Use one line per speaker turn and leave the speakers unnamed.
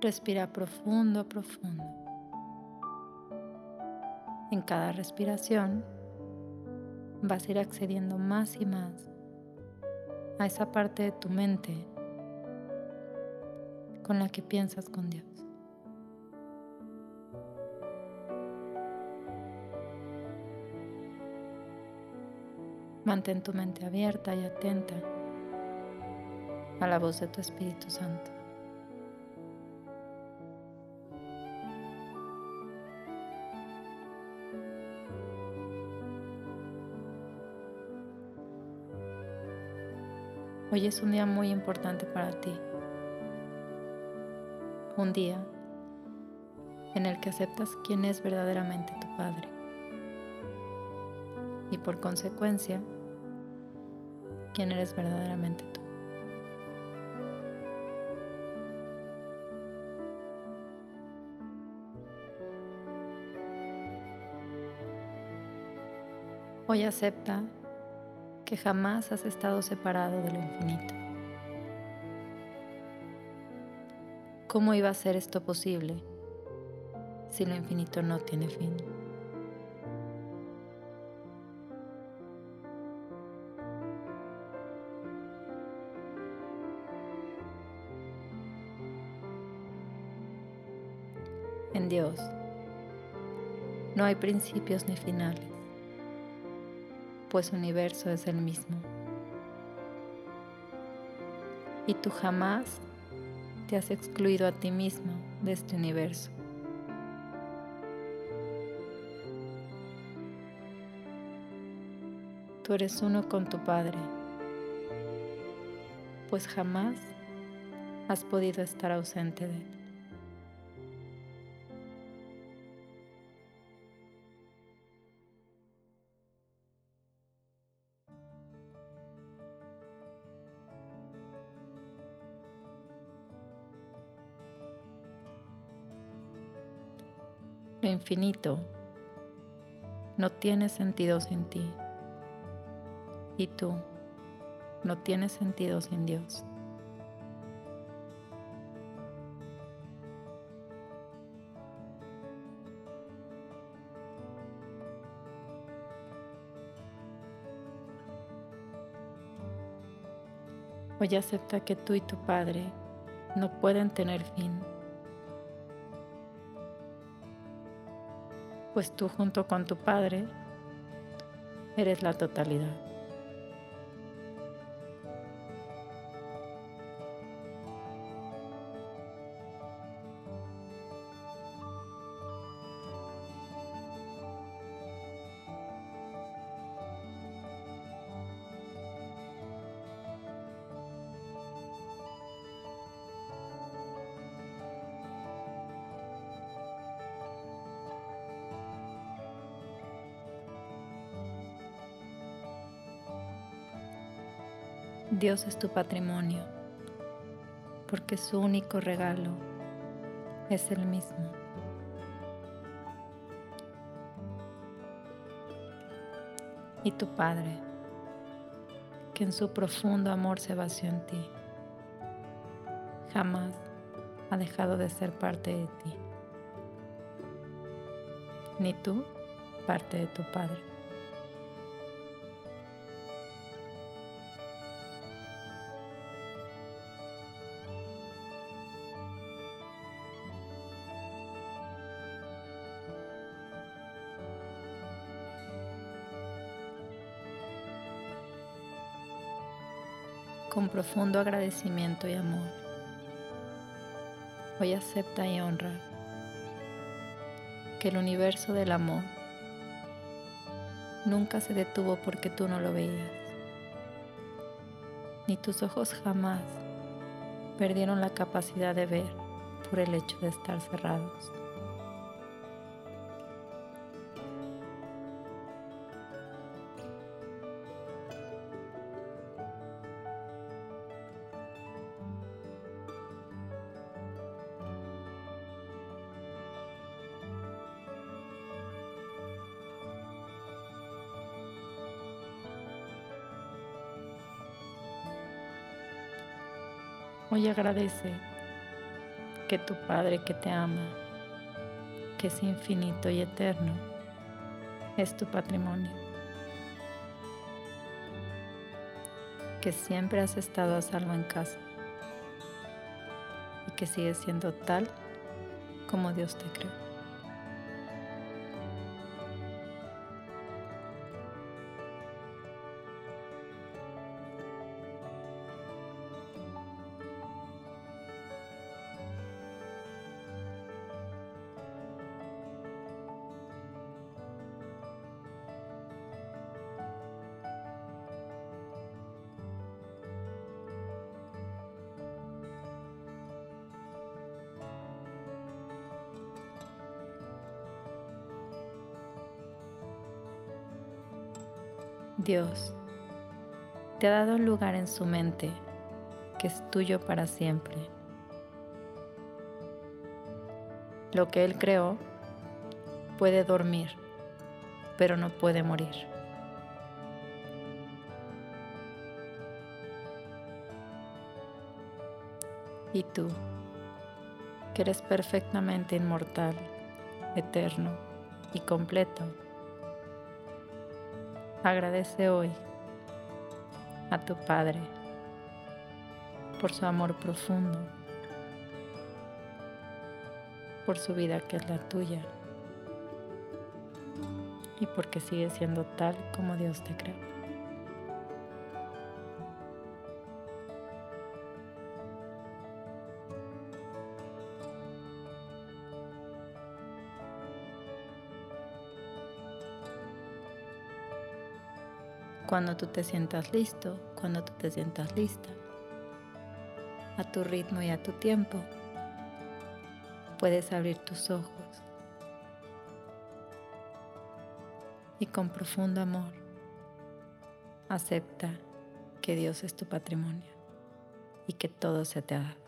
Respira profundo, profundo. En cada respiración vas a ir accediendo más y más a esa parte de tu mente con la que piensas con Dios. Mantén tu mente abierta y atenta a la voz de tu Espíritu Santo. Hoy es un día muy importante para ti. Un día en el que aceptas quién es verdaderamente tu Padre. Y por consecuencia, quién eres verdaderamente tú. Hoy acepta que jamás has estado separado de lo infinito. ¿Cómo iba a ser esto posible si lo infinito no tiene fin? En Dios no hay principios ni finales pues universo es el mismo. Y tú jamás te has excluido a ti mismo de este universo. Tú eres uno con tu Padre, pues jamás has podido estar ausente de él. Infinito no tiene sentido sin ti. Y tú no tienes sentido sin Dios. Hoy acepta que tú y tu Padre no pueden tener fin. Pues tú junto con tu Padre eres la totalidad. Dios es tu patrimonio, porque su único regalo es el mismo. Y tu Padre, que en su profundo amor se vació en ti, jamás ha dejado de ser parte de ti, ni tú parte de tu Padre. Con profundo agradecimiento y amor. Hoy acepta y honra que el universo del amor nunca se detuvo porque tú no lo veías, ni tus ojos jamás perdieron la capacidad de ver por el hecho de estar cerrados. Hoy agradece que tu Padre que te ama, que es infinito y eterno, es tu patrimonio. Que siempre has estado a salvo en casa y que sigues siendo tal como Dios te creó. Dios te ha dado un lugar en su mente que es tuyo para siempre. Lo que Él creó puede dormir, pero no puede morir. Y tú, que eres perfectamente inmortal, eterno y completo, Agradece hoy a tu Padre por su amor profundo, por su vida que es la tuya y porque sigue siendo tal como Dios te creó. Cuando tú te sientas listo, cuando tú te sientas lista, a tu ritmo y a tu tiempo, puedes abrir tus ojos y con profundo amor acepta que Dios es tu patrimonio y que todo se te ha dado.